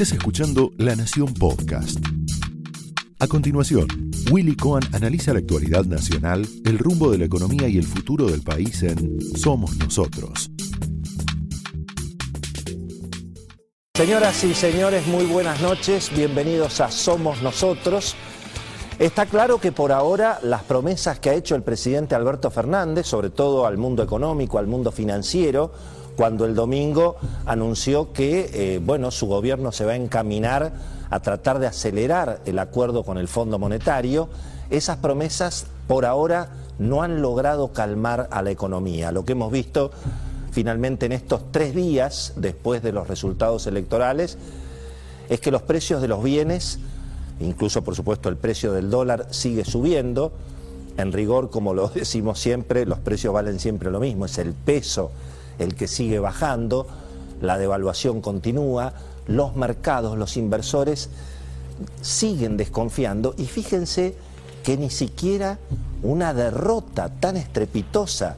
Estás escuchando La Nación Podcast. A continuación, Willy Cohen analiza la actualidad nacional, el rumbo de la economía y el futuro del país en Somos Nosotros. Señoras y señores, muy buenas noches, bienvenidos a Somos Nosotros. Está claro que por ahora las promesas que ha hecho el presidente Alberto Fernández, sobre todo al mundo económico, al mundo financiero, cuando el domingo anunció que eh, bueno, su gobierno se va a encaminar a tratar de acelerar el acuerdo con el Fondo Monetario, esas promesas por ahora no han logrado calmar a la economía. Lo que hemos visto finalmente en estos tres días después de los resultados electorales es que los precios de los bienes, incluso por supuesto el precio del dólar, sigue subiendo. En rigor, como lo decimos siempre, los precios valen siempre lo mismo, es el peso el que sigue bajando, la devaluación continúa, los mercados, los inversores siguen desconfiando y fíjense que ni siquiera una derrota tan estrepitosa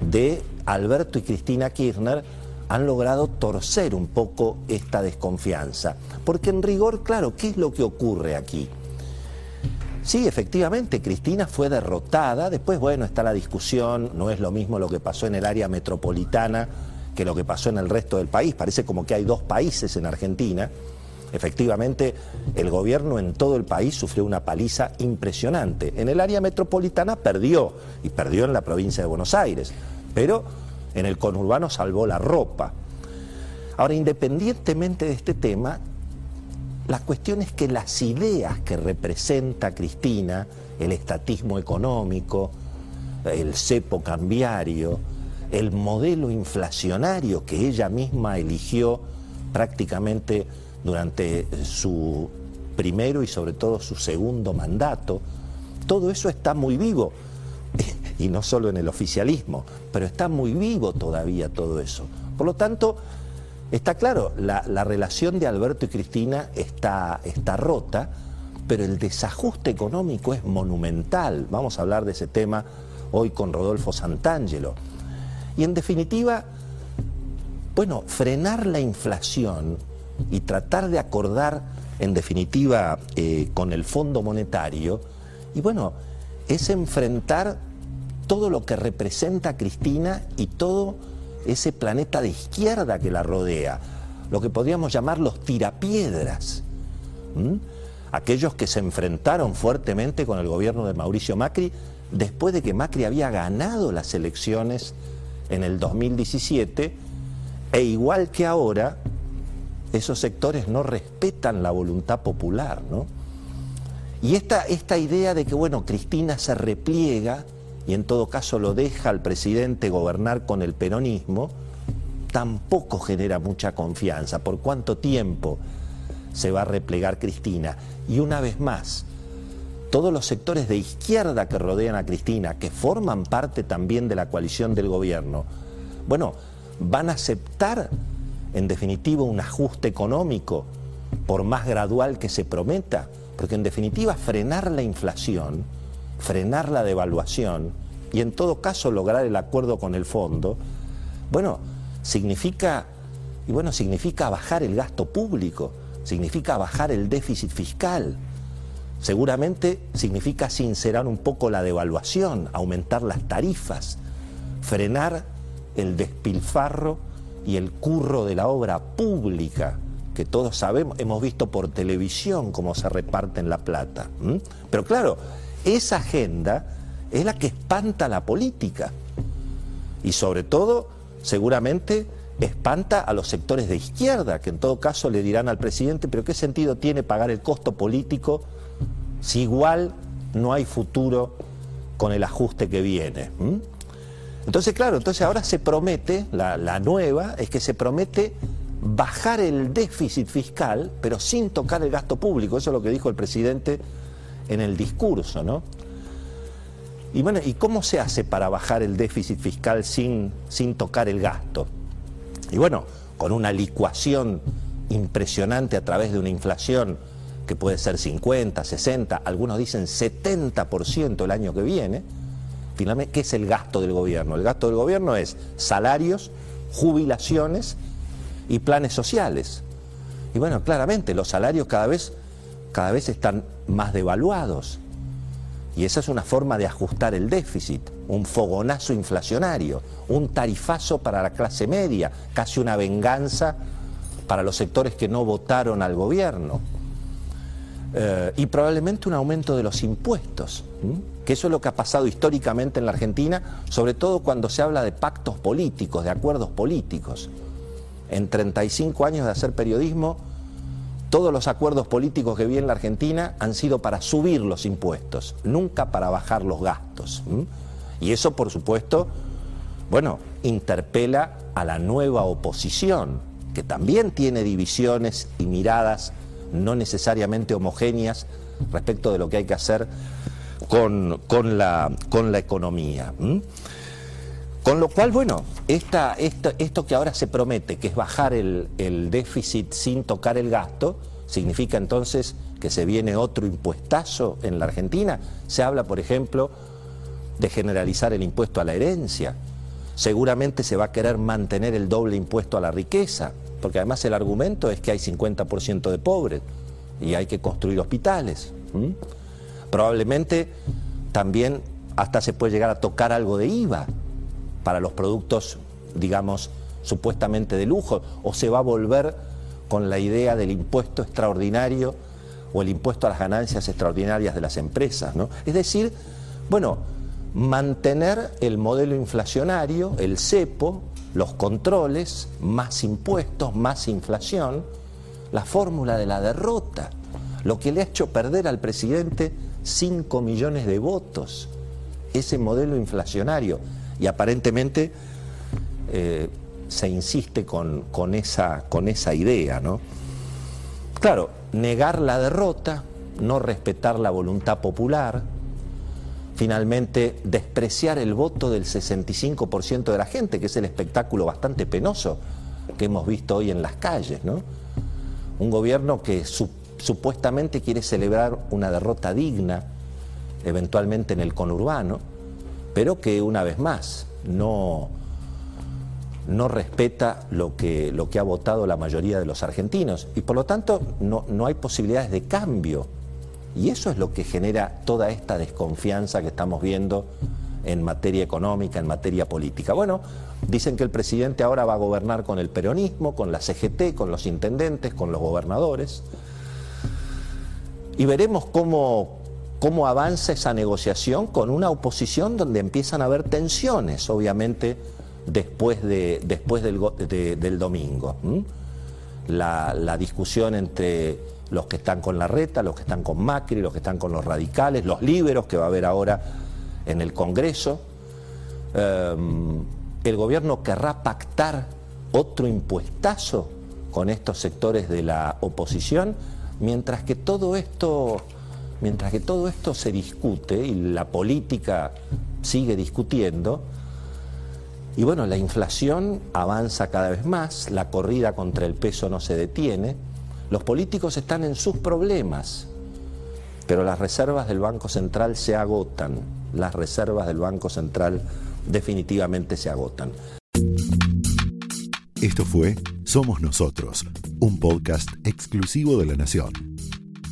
de Alberto y Cristina Kirchner han logrado torcer un poco esta desconfianza. Porque en rigor, claro, ¿qué es lo que ocurre aquí? Sí, efectivamente, Cristina fue derrotada. Después, bueno, está la discusión, no es lo mismo lo que pasó en el área metropolitana que lo que pasó en el resto del país. Parece como que hay dos países en Argentina. Efectivamente, el gobierno en todo el país sufrió una paliza impresionante. En el área metropolitana perdió, y perdió en la provincia de Buenos Aires, pero en el conurbano salvó la ropa. Ahora, independientemente de este tema, la cuestión es que las ideas que representa Cristina, el estatismo económico, el cepo cambiario, el modelo inflacionario que ella misma eligió prácticamente durante su primero y sobre todo su segundo mandato, todo eso está muy vivo, y no solo en el oficialismo, pero está muy vivo todavía todo eso. Por lo tanto, Está claro, la, relación de Alberto y Cristina está, está rota, pero el desajuste económico es monumental. Vamos a hablar de ese tema hoy con Rodolfo Santangelo. Y en definitiva, bueno, frenar la inflación y tratar de acordar, en definitiva, eh, con el Fondo Monetario, y bueno, es enfrentar todo lo que representa Cristina y todo ese planeta de izquierda que la rodea, lo que podríamos llamar los tirapiedras, aquellos que se enfrentaron fuertemente con el gobierno de Mauricio Macri después de que Macri había ganado las elecciones en el 2017 e igual que ahora, esos sectores no respetan la voluntad popular, ¿no? Y esta, esta idea de que, bueno, Cristina se repliega, y en todo caso lo deja al presidente gobernar con el peronismo, tampoco genera mucha confianza. ¿Por cuánto tiempo se va a replegar Cristina? Y una vez más, todos los sectores de izquierda que rodean a Cristina, que forman parte también de la coalición del gobierno, bueno, van a aceptar en definitiva un ajuste económico, por más gradual que se prometa, porque en definitiva frenar la inflación, frenar la devaluación y en todo caso lograr el acuerdo con el fondo, bueno, significa, y bueno, significa bajar el gasto público, significa bajar el déficit fiscal, seguramente significa sincerar un poco la devaluación, aumentar las tarifas, frenar el despilfarro y el curro de la obra pública, que todos sabemos, hemos visto por televisión cómo se reparten la plata. Pero claro, esa agenda es la que espanta la política y sobre todo seguramente espanta a los sectores de izquierda, que en todo caso le dirán al presidente, pero ¿qué sentido tiene pagar el costo político si igual no hay futuro con el ajuste que viene? Entonces, claro, entonces ahora se promete, la, la nueva es que se promete bajar el déficit fiscal, pero sin tocar el gasto público. Eso es lo que dijo el presidente en el discurso, ¿no? Y bueno, ¿y cómo se hace para bajar el déficit fiscal sin, sin tocar el gasto? Y bueno, con una licuación impresionante a través de una inflación que puede ser 50, 60, algunos dicen 70% el año que viene. Finalmente, ¿qué es el gasto del gobierno? El gasto del gobierno es salarios, jubilaciones y planes sociales. Y bueno, claramente los salarios cada vez, cada vez están más devaluados. Y esa es una forma de ajustar el déficit, un fogonazo inflacionario, un tarifazo para la clase media, casi una venganza para los sectores que no votaron al gobierno. Eh, y probablemente un aumento de los impuestos, que eso es lo que ha pasado históricamente en la Argentina, sobre todo cuando se habla de pactos políticos, de acuerdos políticos. En 35 años de hacer periodismo, todos los acuerdos políticos que vi en la Argentina han sido para subir los impuestos, nunca para bajar los gastos. Y eso, por supuesto, bueno, interpela a la nueva oposición, que también tiene divisiones y miradas no necesariamente homogéneas respecto de lo que hay que hacer con, la, con la, economía. Con lo cual, bueno, esto que ahora se promete, que es bajar el déficit sin tocar el gasto, significa entonces que se viene otro impuestazo en la Argentina. Se habla, por ejemplo, de generalizar el impuesto a la herencia. Seguramente se va a querer mantener el doble impuesto a la riqueza porque además el argumento es que hay 50% de pobres y hay que construir hospitales. Probablemente también hasta se puede llegar a tocar algo de IVA para los productos, digamos, supuestamente de lujo, o se va a volver con la idea del impuesto extraordinario o el impuesto a las ganancias extraordinarias de las empresas. ¿no? Es decir, bueno, mantener el modelo inflacionario, el cepo, los controles, más impuestos, más inflación, la fórmula de la derrota, lo que le ha hecho perder al presidente 5 millones de votos, ese modelo inflacionario. Y aparentemente eh, se insiste con, con, esa, con esa idea, ¿no? Claro, negar la derrota, no respetar la voluntad popular, finalmente despreciar el voto del 65% de la gente, que es el espectáculo bastante penoso que hemos visto hoy en las calles, ¿no? Un gobierno que supuestamente quiere celebrar una derrota digna, eventualmente en el conurbano, pero que una vez más no, no respeta lo que, lo que ha votado la mayoría de los argentinos y por lo tanto no, no hay posibilidades de cambio y eso es lo que genera toda esta desconfianza que estamos viendo en materia económica, en materia política. Bueno, dicen que el presidente ahora va a gobernar con el peronismo, con la CGT, con los intendentes, con los gobernadores. Y veremos cómo, cómo avanza esa negociación con una oposición donde empiezan a haber tensiones, obviamente, después, de, después del, domingo. La, discusión entre los que están con la reta, los que están con Macri, los que están con los radicales, los liberos que va a haber ahora en el Congreso. Em, el gobierno querrá pactar otro impuestazo con estos sectores de la oposición, mientras que todo esto, mientras que todo esto se discute y la política sigue discutiendo, y bueno, la inflación avanza cada vez más, la corrida contra el peso no se detiene, los políticos están en sus problemas, pero las reservas del Banco Central se agotan. Las reservas del Banco Central definitivamente se agotan. Esto fue Somos Nosotros, un podcast exclusivo de La Nación.